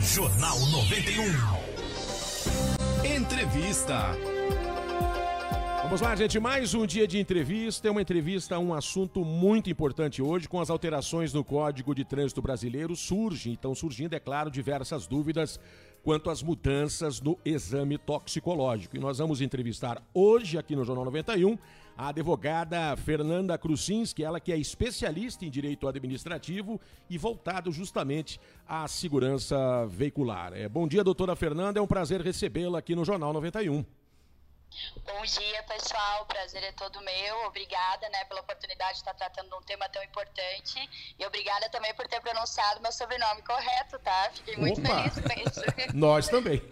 Jornal 91. Entrevista. Vamos lá, gente. Mais um dia de entrevista. É uma entrevista a um assunto muito importante hoje, com as alterações no Código de Trânsito Brasileiro. Surgem, então surgindo, é claro, diversas dúvidas quanto às mudanças no exame toxicológico. E nós vamos entrevistar hoje, aqui no Jornal 91, a advogada Fernanda Crucinski, ela que é especialista em direito administrativo e voltado justamente à segurança veicular. É, bom dia, doutora Fernanda. É um prazer recebê-la aqui no Jornal 91. Bom dia, pessoal. Prazer é todo meu. Obrigada, né, pela oportunidade de estar tratando de um tema tão importante. E obrigada também por ter pronunciado meu sobrenome correto, tá? Fiquei muito Opa. feliz com isso. Nós também.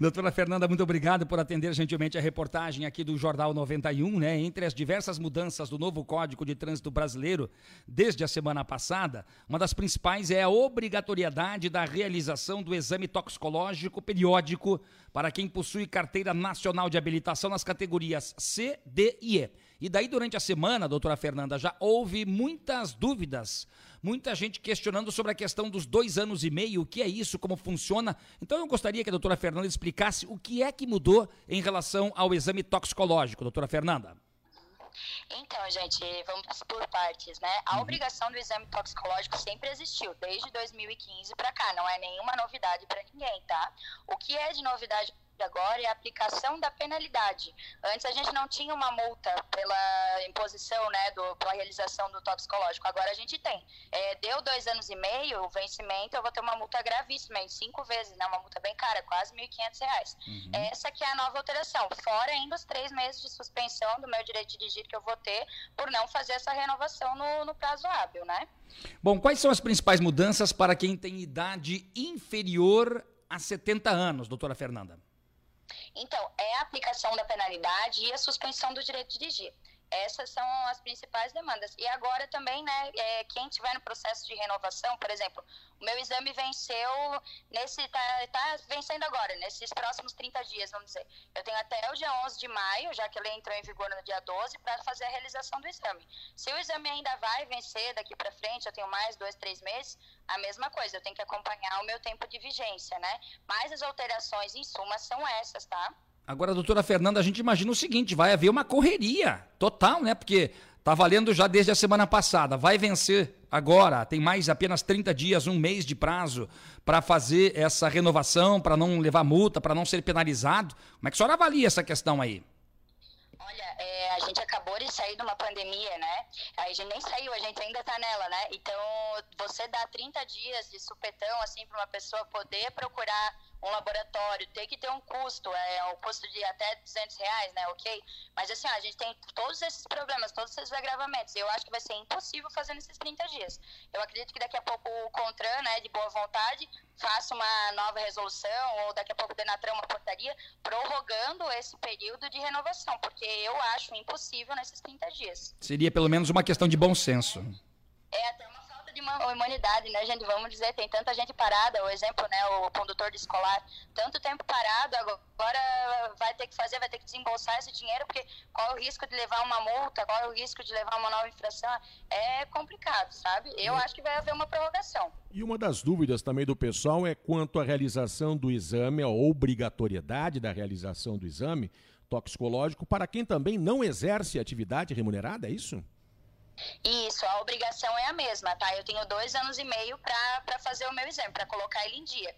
Doutora Fernanda, muito obrigado por atender gentilmente a reportagem aqui do Jornal 91, né? Entre as diversas mudanças do novo Código de Trânsito Brasileiro desde a semana passada, uma das principais é a obrigatoriedade da realização do exame toxicológico periódico para quem possui carteira nacional de habilitação nas categorias C, D e E. E daí, durante a semana, doutora Fernanda, já houve muitas dúvidas, muita gente questionando sobre a questão dos dois anos e meio, o que é isso, como funciona. Então, eu gostaria que a doutora Fernanda explicasse o que é que mudou em relação ao exame toxicológico, doutora Fernanda. Então, gente, vamos por partes, né? A uhum. obrigação do exame toxicológico sempre existiu, desde 2015 para cá, não é nenhuma novidade para ninguém, tá? O que é de novidade agora é a aplicação da penalidade. Antes a gente não tinha uma multa pela imposição, né, do, pela realização do toxicológico. Agora a gente tem. É, deu dois anos e meio o vencimento, eu vou ter uma multa gravíssima, em cinco vezes, né, uma multa bem cara, quase R$ 1.500. Uhum. Essa que é a nova alteração. Fora ainda os três meses de suspensão do meu direito de dirigir que eu vou ter por não fazer essa renovação no, no prazo hábil, né? Bom, quais são as principais mudanças para quem tem idade inferior a 70 anos, doutora Fernanda? Então, é a aplicação da penalidade e a suspensão do direito de dirigir. Essas são as principais demandas. E agora também, né, é, quem tiver no processo de renovação, por exemplo, o meu exame venceu nesse tá, tá vencendo agora, nesses próximos 30 dias, vamos dizer. Eu tenho até o dia 11 de maio, já que ele entrou em vigor no dia 12, para fazer a realização do exame. Se o exame ainda vai vencer daqui para frente, eu tenho mais dois, três meses, a mesma coisa, eu tenho que acompanhar o meu tempo de vigência, né? Mas as alterações em suma são essas, tá? Agora, doutora Fernanda, a gente imagina o seguinte: vai haver uma correria total, né? Porque tá valendo já desde a semana passada, vai vencer agora, tem mais apenas 30 dias, um mês de prazo para fazer essa renovação, para não levar multa, para não ser penalizado. Como é que a senhora avalia essa questão aí? Olha, é, a gente acabou de sair de uma pandemia, né? A gente nem saiu, a gente ainda tá nela, né? Então, você dá 30 dias de supetão, assim, para uma pessoa poder procurar um laboratório, tem que ter um custo, é um custo de até 200 reais, né, ok? Mas assim, ó, a gente tem todos esses problemas, todos esses agravamentos, eu acho que vai ser impossível fazer nesses 30 dias. Eu acredito que daqui a pouco o CONTRAN, né, de boa vontade, faça uma nova resolução, ou daqui a pouco o Denatran uma portaria, prorrogando esse período de renovação, porque eu acho impossível nesses 30 dias. Seria pelo menos uma questão de bom senso. É, até uma de uma humanidade, né, gente? Vamos dizer, tem tanta gente parada, o exemplo, né, o condutor de escolar, tanto tempo parado, agora vai ter que fazer, vai ter que desembolsar esse dinheiro, porque qual é o risco de levar uma multa, qual é o risco de levar uma nova infração? É complicado, sabe? Eu acho que vai haver uma prorrogação. E uma das dúvidas também do pessoal é quanto à realização do exame, a obrigatoriedade da realização do exame toxicológico para quem também não exerce atividade remunerada, é isso? Isso, a obrigação é a mesma, tá? Eu tenho dois anos e meio para fazer o meu exame, para colocar ele em dia.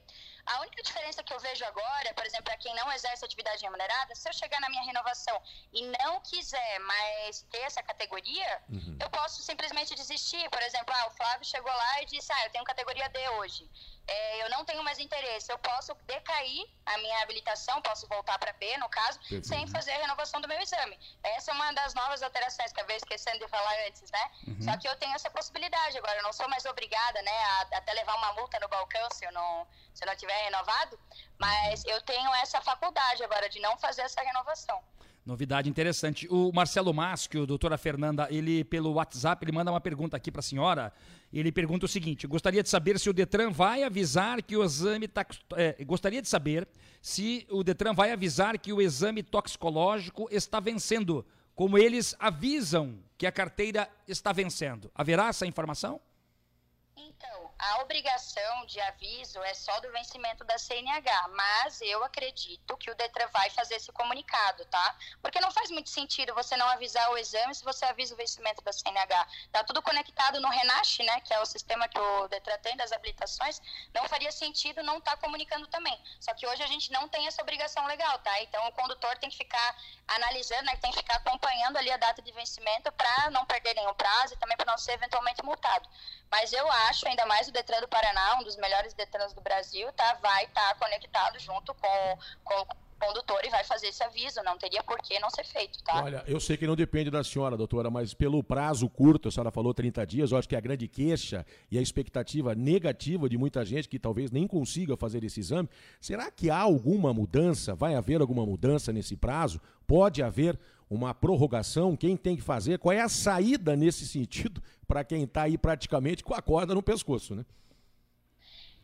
A única diferença que eu vejo agora, por exemplo, para quem não exerce atividade remunerada, se eu chegar na minha renovação e não quiser mais ter essa categoria, uhum. eu posso simplesmente desistir. Por exemplo, ah, o Flávio chegou lá e disse: Ah, eu tenho categoria D hoje. É, eu não tenho mais interesse. Eu posso decair a minha habilitação, posso voltar para B, no caso, Perfeito. sem fazer a renovação do meu exame. Essa é uma das novas alterações que eu vejo esquecendo de falar antes, né? Uhum. Só que eu tenho essa possibilidade agora. Eu não sou mais obrigada, né, a, até levar uma multa no balcão se eu não, se não tiver renovado, mas eu tenho essa faculdade agora de não fazer essa renovação. Novidade interessante. O Marcelo Maschio, doutora Fernanda, ele pelo WhatsApp, ele manda uma pergunta aqui para a senhora. Ele pergunta o seguinte: gostaria de saber se o Detran vai avisar que o exame é, gostaria de saber se o Detran vai avisar que o exame toxicológico está vencendo, como eles avisam que a carteira está vencendo. Haverá essa informação? Então, a obrigação de aviso é só do vencimento da CNH, mas eu acredito que o Detran vai fazer esse comunicado, tá? Porque não faz muito sentido você não avisar o exame se você avisa o vencimento da CNH. Tá tudo conectado no Renache, né, que é o sistema que o Detran tem das habilitações, não faria sentido não estar tá comunicando também. Só que hoje a gente não tem essa obrigação legal, tá? Então o condutor tem que ficar analisando, né, tem que ficar acompanhando ali a data de vencimento para não perder nenhum prazo e também para não ser eventualmente multado. Mas eu acho, ainda mais o Detran do Paraná, um dos melhores Detrans do Brasil, tá? Vai estar tá conectado junto com, com o condutor e vai fazer esse aviso. Não teria por que não ser feito, tá? Olha, eu sei que não depende da senhora, doutora, mas pelo prazo curto, a senhora falou 30 dias, eu acho que a grande queixa e a expectativa negativa de muita gente que talvez nem consiga fazer esse exame, será que há alguma mudança? Vai haver alguma mudança nesse prazo? Pode haver uma prorrogação? Quem tem que fazer? Qual é a saída nesse sentido para quem está aí praticamente com a corda no pescoço, né?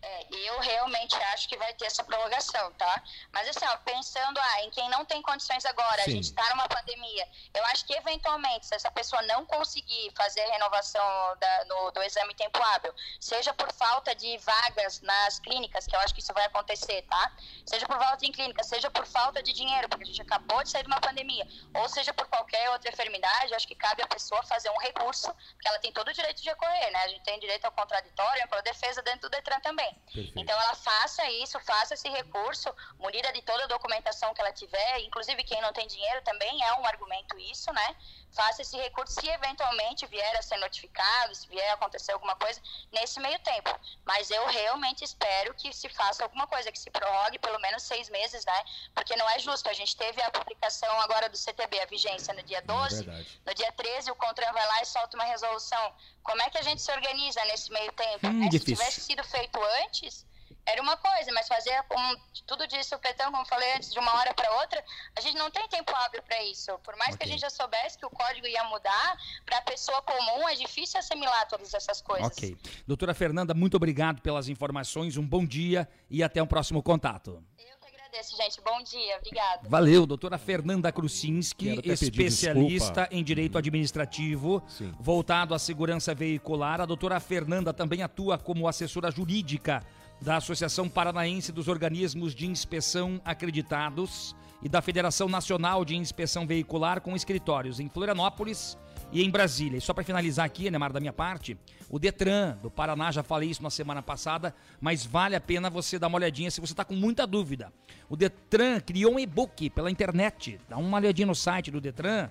É, eu realmente acho que vai ter essa prorrogação, tá? Mas assim, ó, pensando ah, em quem não tem condições agora, Sim. a gente está numa pandemia, eu acho que eventualmente, se essa pessoa não conseguir fazer a renovação da, no, do exame tempo hábil, seja por falta de vagas nas clínicas, que eu acho que isso vai acontecer, tá? Seja por falta de clínica, seja por falta de dinheiro, porque a gente acabou de sair de uma pandemia, ou seja por qualquer outra enfermidade, acho que cabe a pessoa fazer um recurso, porque ela tem todo o direito de recorrer, né? A gente tem direito ao contraditório, à defesa dentro do Detran também. Perfeito. Então ela faça isso, faça esse recurso, munida de toda a documentação que ela tiver, inclusive quem não tem dinheiro também é um argumento isso, né? Faça esse recurso se eventualmente vier a ser notificado, se vier a acontecer alguma coisa nesse meio tempo. Mas eu realmente espero que se faça alguma coisa, que se prorrogue pelo menos seis meses, né? Porque não é justo. A gente teve a publicação agora do CTB, a vigência no dia 12, é no dia 13 o CONTRAN vai lá e solta uma resolução. Como é que a gente se organiza nesse meio tempo? Hum, é, se tivesse sido feito antes, era uma coisa, mas fazer um, tudo disso, Petão, como falei antes, de uma hora para outra, a gente não tem tempo hábil para isso. Por mais okay. que a gente já soubesse que o código ia mudar, para a pessoa comum é difícil assimilar todas essas coisas. Ok. Doutora Fernanda, muito obrigado pelas informações, um bom dia e até um próximo contato. Eu que agradeço, gente. Bom dia, obrigado. Valeu, doutora Fernanda Krucinski, especialista em direito administrativo, Sim. voltado à segurança veicular. A doutora Fernanda também atua como assessora jurídica da Associação Paranaense dos Organismos de Inspeção Acreditados e da Federação Nacional de Inspeção Veicular com escritórios em Florianópolis e em Brasília. E só para finalizar aqui, Neymar, da minha parte, o Detran do Paraná, já falei isso na semana passada, mas vale a pena você dar uma olhadinha se você está com muita dúvida. O Detran criou um e-book pela internet, dá uma olhadinha no site do Detran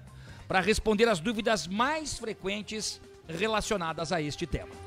para responder as dúvidas mais frequentes relacionadas a este tema.